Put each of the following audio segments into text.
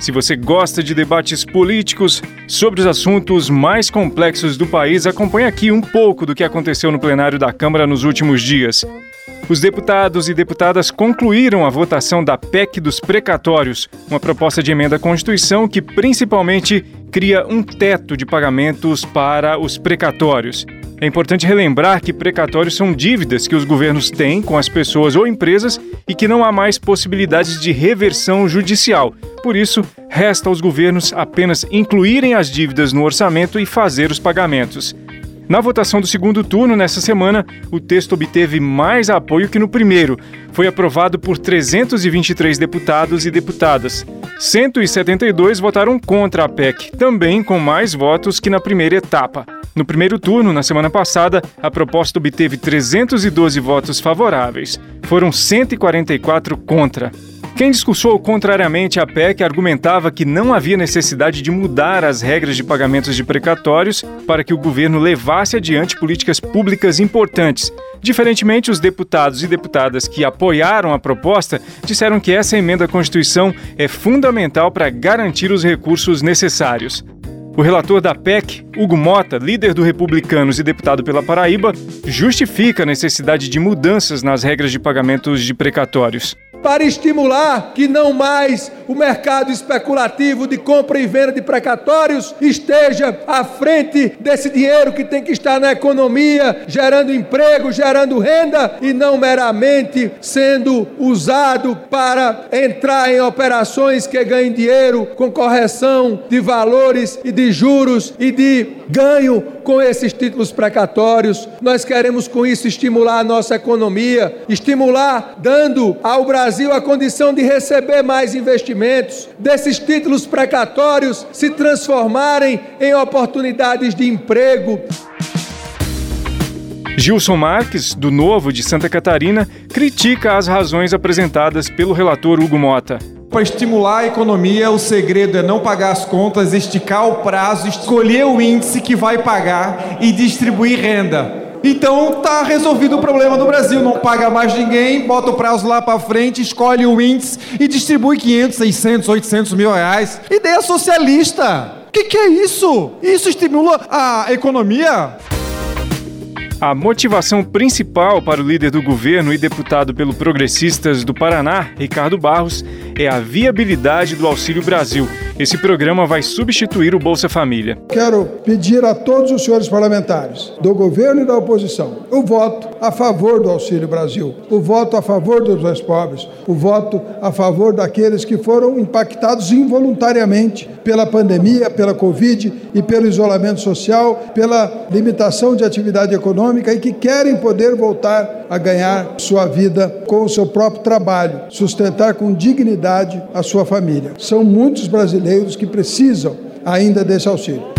Se você gosta de debates políticos sobre os assuntos mais complexos do país, acompanhe aqui um pouco do que aconteceu no plenário da Câmara nos últimos dias. Os deputados e deputadas concluíram a votação da PEC dos precatórios, uma proposta de emenda à Constituição que principalmente cria um teto de pagamentos para os precatórios. É importante relembrar que precatórios são dívidas que os governos têm com as pessoas ou empresas e que não há mais possibilidades de reversão judicial. Por isso, resta aos governos apenas incluírem as dívidas no orçamento e fazer os pagamentos. Na votação do segundo turno, nessa semana, o texto obteve mais apoio que no primeiro. Foi aprovado por 323 deputados e deputadas. 172 votaram contra a PEC, também com mais votos que na primeira etapa. No primeiro turno, na semana passada, a proposta obteve 312 votos favoráveis. Foram 144 contra. Quem discursou contrariamente à PEC argumentava que não havia necessidade de mudar as regras de pagamentos de precatórios para que o governo levasse adiante políticas públicas importantes. Diferentemente, os deputados e deputadas que apoiaram a proposta disseram que essa emenda à Constituição é fundamental para garantir os recursos necessários. O relator da PEC, Hugo Mota, líder do Republicanos e deputado pela Paraíba, justifica a necessidade de mudanças nas regras de pagamentos de precatórios para estimular que não mais o mercado especulativo de compra e venda de precatórios esteja à frente desse dinheiro que tem que estar na economia, gerando emprego, gerando renda e não meramente sendo usado para entrar em operações que ganhem dinheiro com correção de valores e de juros e de ganho com esses títulos precatórios. Nós queremos com isso estimular a nossa economia, estimular dando ao Brasil a condição de receber mais investimentos, desses títulos precatórios se transformarem em oportunidades de emprego. Gilson Marques, do Novo de Santa Catarina, critica as razões apresentadas pelo relator Hugo Mota. Para estimular a economia, o segredo é não pagar as contas, esticar o prazo, escolher o índice que vai pagar e distribuir renda. Então tá resolvido o problema do Brasil, não paga mais ninguém, bota o prazo lá para frente, escolhe o índice e distribui 500, 600, 800 mil reais. Ideia socialista. O que, que é isso? Isso estimula a economia? A motivação principal para o líder do governo e deputado pelo Progressistas do Paraná, Ricardo Barros, é a viabilidade do Auxílio Brasil. Esse programa vai substituir o Bolsa Família. Quero pedir a todos os senhores parlamentares, do governo e da oposição, o voto a favor do Auxílio Brasil, o voto a favor dos mais pobres, o voto a favor daqueles que foram impactados involuntariamente pela pandemia, pela Covid e pelo isolamento social, pela limitação de atividade econômica econômica e que querem poder voltar a ganhar sua vida com o seu próprio trabalho, sustentar com dignidade a sua família. São muitos brasileiros que precisam ainda desse auxílio.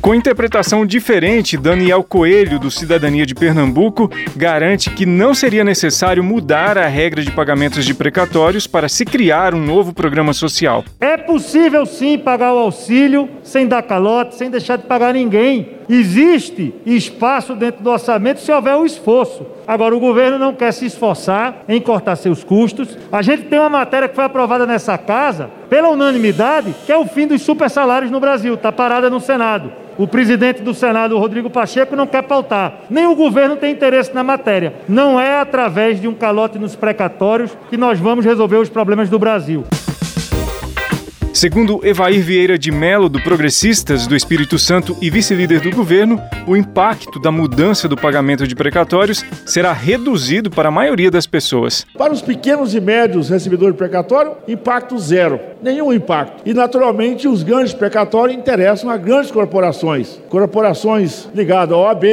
Com interpretação diferente, Daniel Coelho, do Cidadania de Pernambuco, garante que não seria necessário mudar a regra de pagamentos de precatórios para se criar um novo programa social. É possível sim pagar o auxílio sem dar calote, sem deixar de pagar ninguém. Existe espaço dentro do orçamento se houver um esforço. Agora, o governo não quer se esforçar em cortar seus custos. A gente tem uma matéria que foi aprovada nessa casa, pela unanimidade, que é o fim dos super salários no Brasil. Está parada no Senado. O presidente do Senado, Rodrigo Pacheco, não quer pautar. Nem o governo tem interesse na matéria. Não é através de um calote nos precatórios que nós vamos resolver os problemas do Brasil. Segundo Evair Vieira de Melo, do Progressistas do Espírito Santo e vice-líder do governo, o impacto da mudança do pagamento de precatórios será reduzido para a maioria das pessoas. Para os pequenos e médios recebedores de precatório, impacto zero, nenhum impacto. E, naturalmente, os ganhos de precatório interessam a grandes corporações, corporações ligadas ao OAB,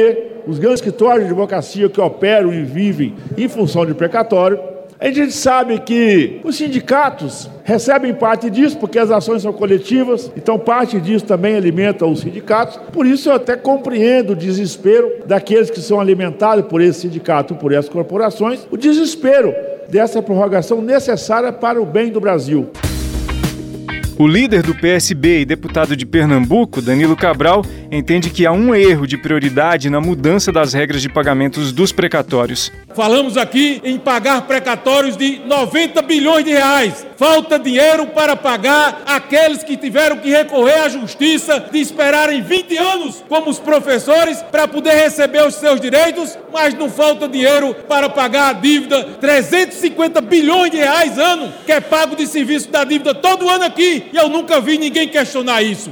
os grandes escritórios de advocacia que operam e vivem em função de precatório, A gente sabe que os sindicatos recebem parte disso, porque as ações são coletivas, então parte disso também alimenta os sindicatos. Por isso eu até compreendo o desespero daqueles que são alimentados por esse sindicato, por essas corporações, o desespero dessa prorrogação necessária para o bem do Brasil. O líder do PSB e deputado de Pernambuco, Danilo Cabral, entende que há um erro de prioridade na mudança das regras de pagamentos dos precatórios. Falamos aqui em pagar precatórios de 90 bilhões de reais. Falta dinheiro para pagar aqueles que tiveram que recorrer à justiça, de esperarem 20 anos, como os professores, para poder receber os seus direitos, mas não falta dinheiro para pagar a dívida, 350 bilhões de reais ano, que é pago de serviço da dívida todo ano aqui e eu nunca vi ninguém questionar isso.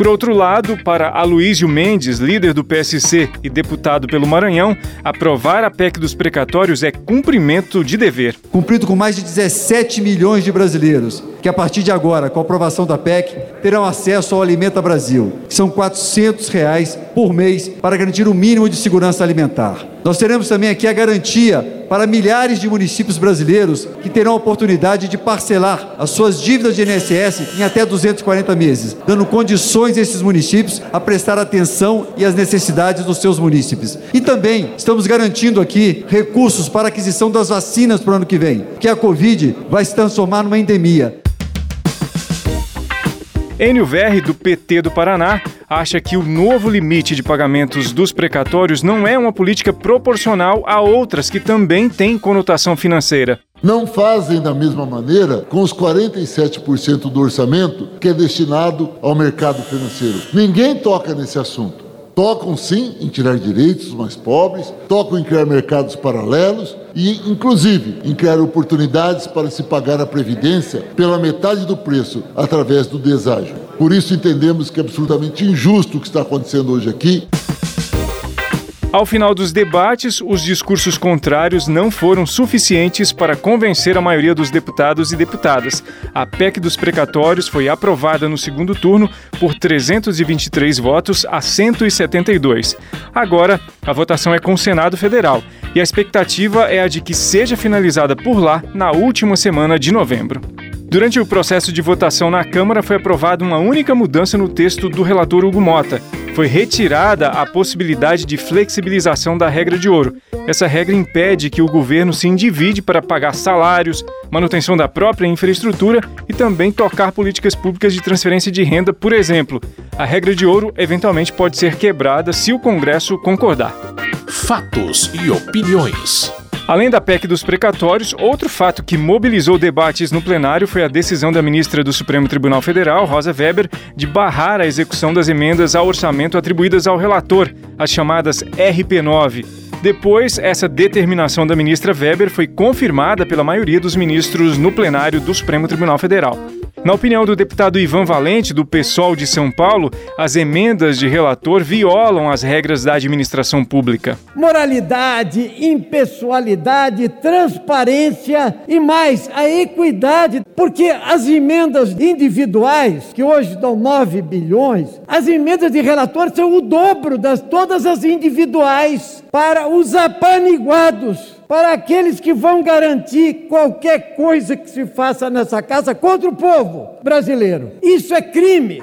Por outro lado, para Aloísio Mendes, líder do PSC e deputado pelo Maranhão, aprovar a PEC dos precatórios é cumprimento de dever. Cumprido com mais de 17 milhões de brasileiros, que a partir de agora, com a aprovação da PEC, terão acesso ao Alimenta Brasil, que são 400 reais por mês para garantir o mínimo de segurança alimentar. Nós teremos também aqui a garantia para milhares de municípios brasileiros que terão a oportunidade de parcelar as suas dívidas de INSS em até 240 meses, dando condições a esses municípios a prestar atenção e as necessidades dos seus munícipes. E também estamos garantindo aqui recursos para a aquisição das vacinas para o ano que vem, que a Covid vai se transformar numa endemia. Enio Verri, do PT do Paraná, acha que o novo limite de pagamentos dos precatórios não é uma política proporcional a outras que também têm conotação financeira. Não fazem da mesma maneira com os 47% do orçamento que é destinado ao mercado financeiro. Ninguém toca nesse assunto. Tocam sim em tirar direitos dos mais pobres, tocam em criar mercados paralelos e, inclusive, em criar oportunidades para se pagar a previdência pela metade do preço através do deságio. Por isso entendemos que é absolutamente injusto o que está acontecendo hoje aqui. Ao final dos debates, os discursos contrários não foram suficientes para convencer a maioria dos deputados e deputadas. A PEC dos precatórios foi aprovada no segundo turno por 323 votos a 172. Agora, a votação é com o Senado Federal e a expectativa é a de que seja finalizada por lá na última semana de novembro. Durante o processo de votação na Câmara, foi aprovada uma única mudança no texto do relator Hugo Mota. Foi retirada a possibilidade de flexibilização da regra de ouro. Essa regra impede que o governo se endivide para pagar salários, manutenção da própria infraestrutura e também tocar políticas públicas de transferência de renda, por exemplo. A regra de ouro eventualmente pode ser quebrada se o Congresso concordar. Fatos e opiniões. Além da PEC dos precatórios, outro fato que mobilizou debates no plenário foi a decisão da ministra do Supremo Tribunal Federal, Rosa Weber, de barrar a execução das emendas ao orçamento atribuídas ao relator, as chamadas RP9. Depois, essa determinação da ministra Weber foi confirmada pela maioria dos ministros no plenário do Supremo Tribunal Federal. Na opinião do deputado Ivan Valente, do PSOL de São Paulo, as emendas de relator violam as regras da administração pública. Moralidade, impessoalidade, transparência e mais, a equidade, porque as emendas individuais, que hoje dão 9 bilhões, as emendas de relator são o dobro das todas as individuais para os apaniguados para aqueles que vão garantir qualquer coisa que se faça nessa casa contra o povo brasileiro. Isso é crime.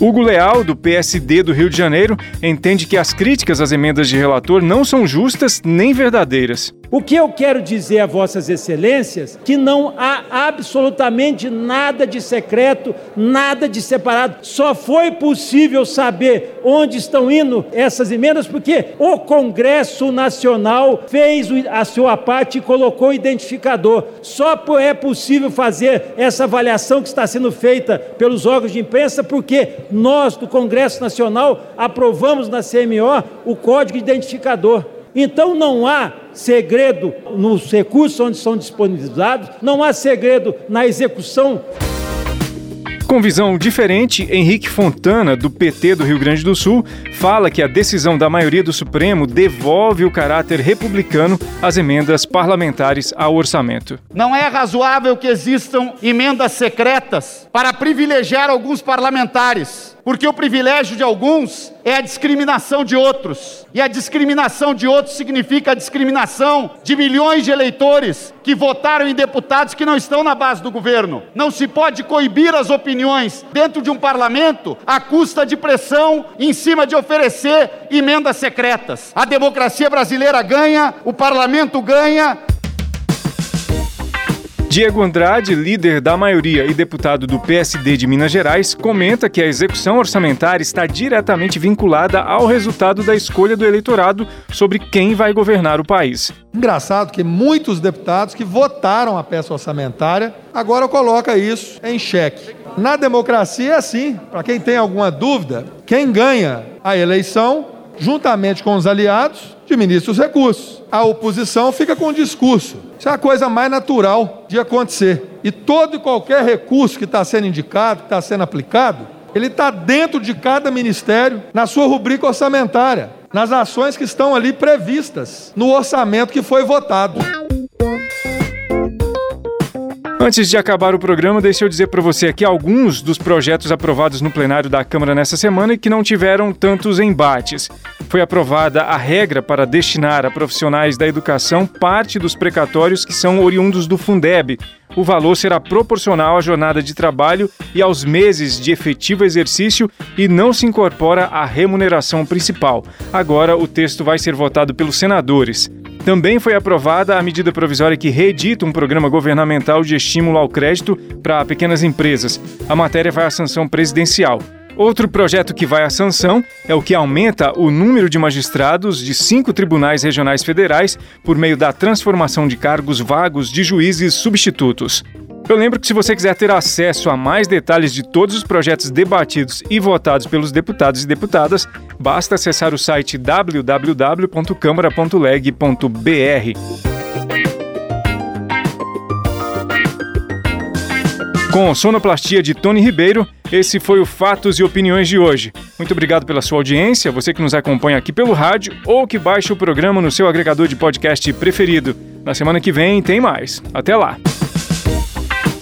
Hugo Leal, do PSD do Rio de Janeiro, entende que as críticas às emendas de relator não são justas nem verdadeiras. O que eu quero dizer a Vossas Excelências que não há absolutamente nada de secreto, nada de separado. Só foi possível saber onde estão indo essas emendas porque o Congresso Nacional fez a sua parte e colocou o identificador. Só é possível fazer essa avaliação que está sendo feita pelos órgãos de imprensa porque nós do Congresso Nacional aprovamos na CMO o código identificador. Então não há segredo nos recursos onde são disponibilizados, não há segredo na execução. Com visão diferente, Henrique Fontana, do PT do Rio Grande do Sul, fala que a decisão da maioria do Supremo devolve o caráter republicano às emendas parlamentares ao orçamento. Não é razoável que existam emendas secretas para privilegiar alguns parlamentares porque o privilégio de alguns é a discriminação de outros. E a discriminação de outros significa a discriminação de milhões de eleitores que votaram em deputados que não estão na base do governo. Não se pode coibir as opiniões dentro de um parlamento à custa de pressão em cima de oferecer emendas secretas. A democracia brasileira ganha, o parlamento ganha Diego Andrade, líder da maioria e deputado do PSD de Minas Gerais, comenta que a execução orçamentária está diretamente vinculada ao resultado da escolha do eleitorado sobre quem vai governar o país. Engraçado que muitos deputados que votaram a peça orçamentária agora coloca isso em xeque. Na democracia é assim. Para quem tem alguma dúvida, quem ganha a eleição, juntamente com os aliados, administra os recursos. A oposição fica com o discurso. Isso é a coisa mais natural de acontecer. E todo e qualquer recurso que está sendo indicado, que está sendo aplicado, ele está dentro de cada ministério, na sua rubrica orçamentária, nas ações que estão ali previstas no orçamento que foi votado. Antes de acabar o programa, deixa eu dizer para você aqui alguns dos projetos aprovados no plenário da Câmara nessa semana e que não tiveram tantos embates. Foi aprovada a regra para destinar a profissionais da educação parte dos precatórios que são oriundos do Fundeb. O valor será proporcional à jornada de trabalho e aos meses de efetivo exercício e não se incorpora à remuneração principal. Agora o texto vai ser votado pelos senadores. Também foi aprovada a medida provisória que reedita um programa governamental de estímulo ao crédito para pequenas empresas. A matéria vai à sanção presidencial. Outro projeto que vai à sanção é o que aumenta o número de magistrados de cinco tribunais regionais federais por meio da transformação de cargos vagos de juízes substitutos. Eu lembro que se você quiser ter acesso a mais detalhes de todos os projetos debatidos e votados pelos deputados e deputadas, basta acessar o site www.câmara.leg.br. Com sonoplastia de Tony Ribeiro, esse foi o Fatos e Opiniões de hoje. Muito obrigado pela sua audiência, você que nos acompanha aqui pelo rádio ou que baixa o programa no seu agregador de podcast preferido. Na semana que vem tem mais. Até lá!